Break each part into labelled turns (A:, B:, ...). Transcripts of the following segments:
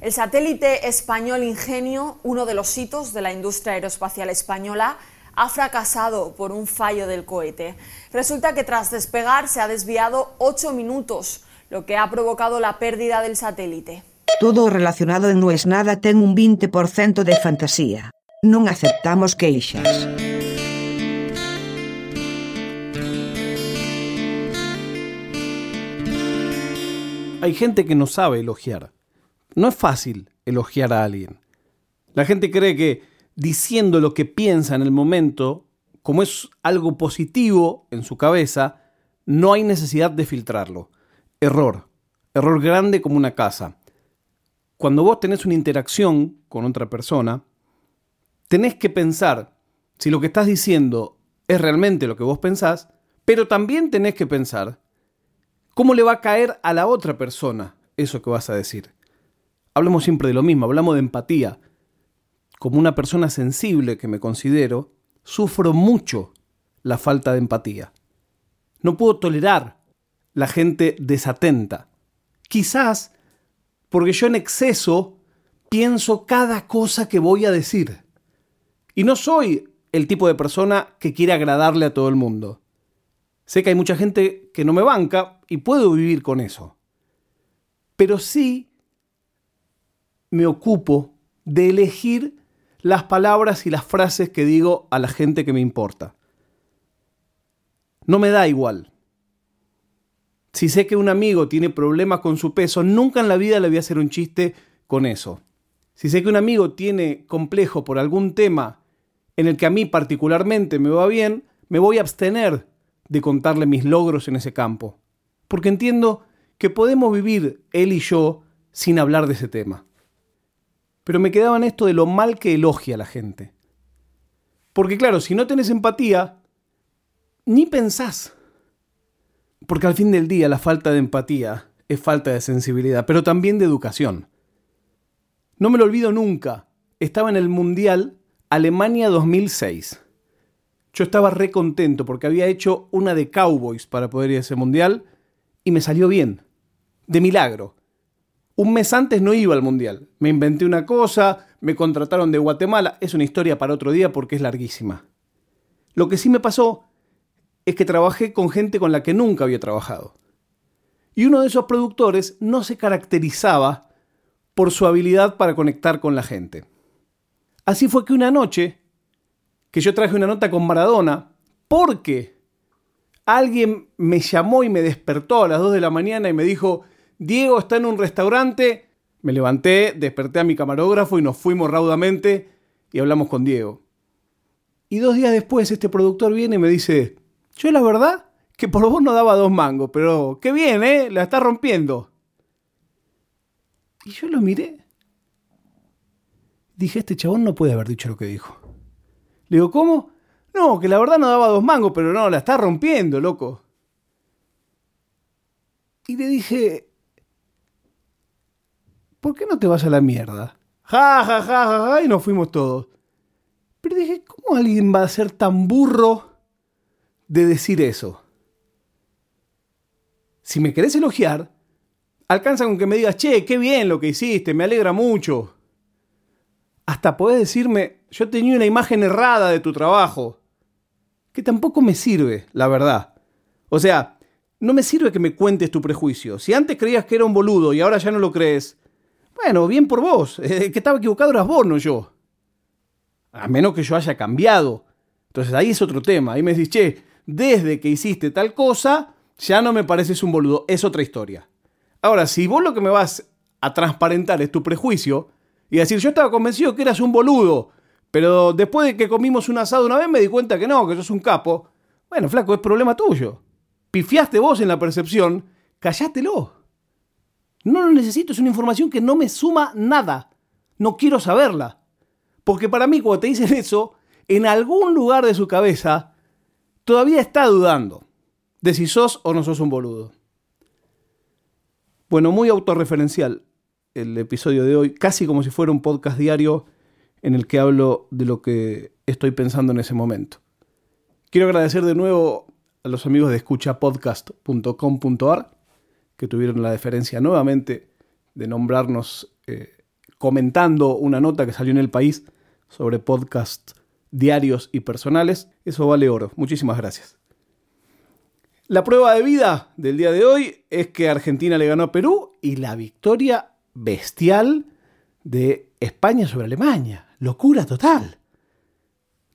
A: El satélite español Ingenio, uno de los hitos de la industria aeroespacial española, ha fracasado por un fallo del cohete. Resulta que tras despegar se ha desviado ocho minutos, lo que ha provocado la pérdida del satélite.
B: Todo relacionado No es nada ten un 20% de fantasía. Non aceptamos queixas.
C: Hay gente que no sabe elogiar. No es fácil elogiar a alguien. La gente cree que diciendo lo que piensa en el momento, como es algo positivo en su cabeza, no hay necesidad de filtrarlo. Error. Error grande como una casa. Cuando vos tenés una interacción con otra persona, tenés que pensar si lo que estás diciendo es realmente lo que vos pensás, pero también tenés que pensar cómo le va a caer a la otra persona eso que vas a decir. Hablamos siempre de lo mismo, hablamos de empatía. Como una persona sensible que me considero, sufro mucho la falta de empatía. No puedo tolerar la gente desatenta. Quizás porque yo en exceso pienso cada cosa que voy a decir. Y no soy el tipo de persona que quiere agradarle a todo el mundo. Sé que hay mucha gente que no me banca y puedo vivir con eso. Pero sí me ocupo de elegir las palabras y las frases que digo a la gente que me importa. No me da igual. Si sé que un amigo tiene problemas con su peso, nunca en la vida le voy a hacer un chiste con eso. Si sé que un amigo tiene complejo por algún tema en el que a mí particularmente me va bien, me voy a abstener de contarle mis logros en ese campo. Porque entiendo que podemos vivir él y yo sin hablar de ese tema. Pero me quedaba en esto de lo mal que elogia a la gente. Porque claro, si no tenés empatía, ni pensás. Porque al fin del día la falta de empatía es falta de sensibilidad, pero también de educación. No me lo olvido nunca. Estaba en el Mundial Alemania 2006. Yo estaba re contento porque había hecho una de Cowboys para poder ir a ese Mundial y me salió bien. De milagro. Un mes antes no iba al Mundial. Me inventé una cosa, me contrataron de Guatemala. Es una historia para otro día porque es larguísima. Lo que sí me pasó es que trabajé con gente con la que nunca había trabajado. Y uno de esos productores no se caracterizaba por su habilidad para conectar con la gente. Así fue que una noche, que yo traje una nota con Maradona, porque alguien me llamó y me despertó a las 2 de la mañana y me dijo, Diego está en un restaurante. Me levanté, desperté a mi camarógrafo y nos fuimos raudamente y hablamos con Diego. Y dos días después este productor viene y me dice, yo la verdad que por vos no daba dos mangos, pero qué bien, ¿eh? La está rompiendo. Y yo lo miré. Dije, este chabón no puede haber dicho lo que dijo. Le digo, ¿cómo? No, que la verdad no daba dos mangos, pero no, la está rompiendo, loco. Y le dije, ¿por qué no te vas a la mierda? Ja, ja, ja, ja, ja, y nos fuimos todos. Pero dije, ¿cómo alguien va a ser tan burro de decir eso? Si me querés elogiar, alcanza con que me digas, che, qué bien lo que hiciste, me alegra mucho. Hasta podés decirme, yo tenía una imagen errada de tu trabajo. Que tampoco me sirve, la verdad. O sea, no me sirve que me cuentes tu prejuicio. Si antes creías que era un boludo y ahora ya no lo crees, bueno, bien por vos. El que estaba equivocado eras vos, no yo. A menos que yo haya cambiado. Entonces ahí es otro tema. Ahí me decís, che, desde que hiciste tal cosa, ya no me pareces un boludo. Es otra historia. Ahora, si vos lo que me vas a transparentar es tu prejuicio y decir, yo estaba convencido que eras un boludo, pero después de que comimos un asado una vez me di cuenta que no, que sos un capo. Bueno, flaco, es problema tuyo. Pifiaste vos en la percepción, callátelo. No lo necesito, es una información que no me suma nada. No quiero saberla. Porque para mí, cuando te dicen eso, en algún lugar de su cabeza, todavía está dudando de si sos o no sos un boludo. Bueno, muy autorreferencial el episodio de hoy, casi como si fuera un podcast diario en el que hablo de lo que estoy pensando en ese momento. Quiero agradecer de nuevo a los amigos de escuchapodcast.com.ar que tuvieron la deferencia nuevamente de nombrarnos eh, comentando una nota que salió en el país sobre podcast diarios y personales. Eso vale oro. Muchísimas gracias. La prueba de vida del día de hoy es que Argentina le ganó a Perú y la victoria bestial de España sobre Alemania. Locura total.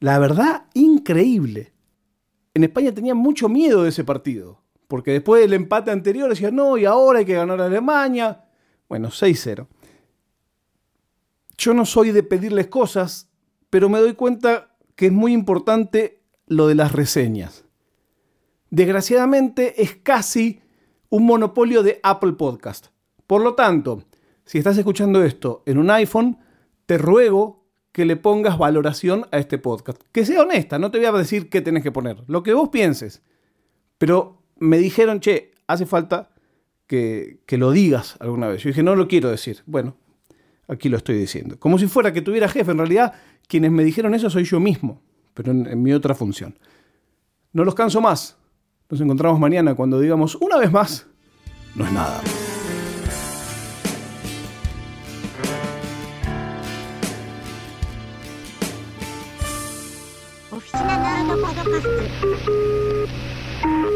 C: La verdad, increíble. En España tenía mucho miedo de ese partido, porque después del empate anterior decían, no, y ahora hay que ganar a Alemania. Bueno, 6-0. Yo no soy de pedirles cosas, pero me doy cuenta que es muy importante lo de las reseñas desgraciadamente es casi un monopolio de Apple Podcast. Por lo tanto, si estás escuchando esto en un iPhone, te ruego que le pongas valoración a este podcast. Que sea honesta, no te voy a decir qué tenés que poner, lo que vos pienses. Pero me dijeron, che, hace falta que, que lo digas alguna vez. Yo dije, no lo quiero decir. Bueno, aquí lo estoy diciendo. Como si fuera que tuviera jefe. En realidad, quienes me dijeron eso soy yo mismo, pero en, mi otra función. No los canso más. Nos encontramos mañana cuando digamos una vez más, no es nada.
D: Oficina.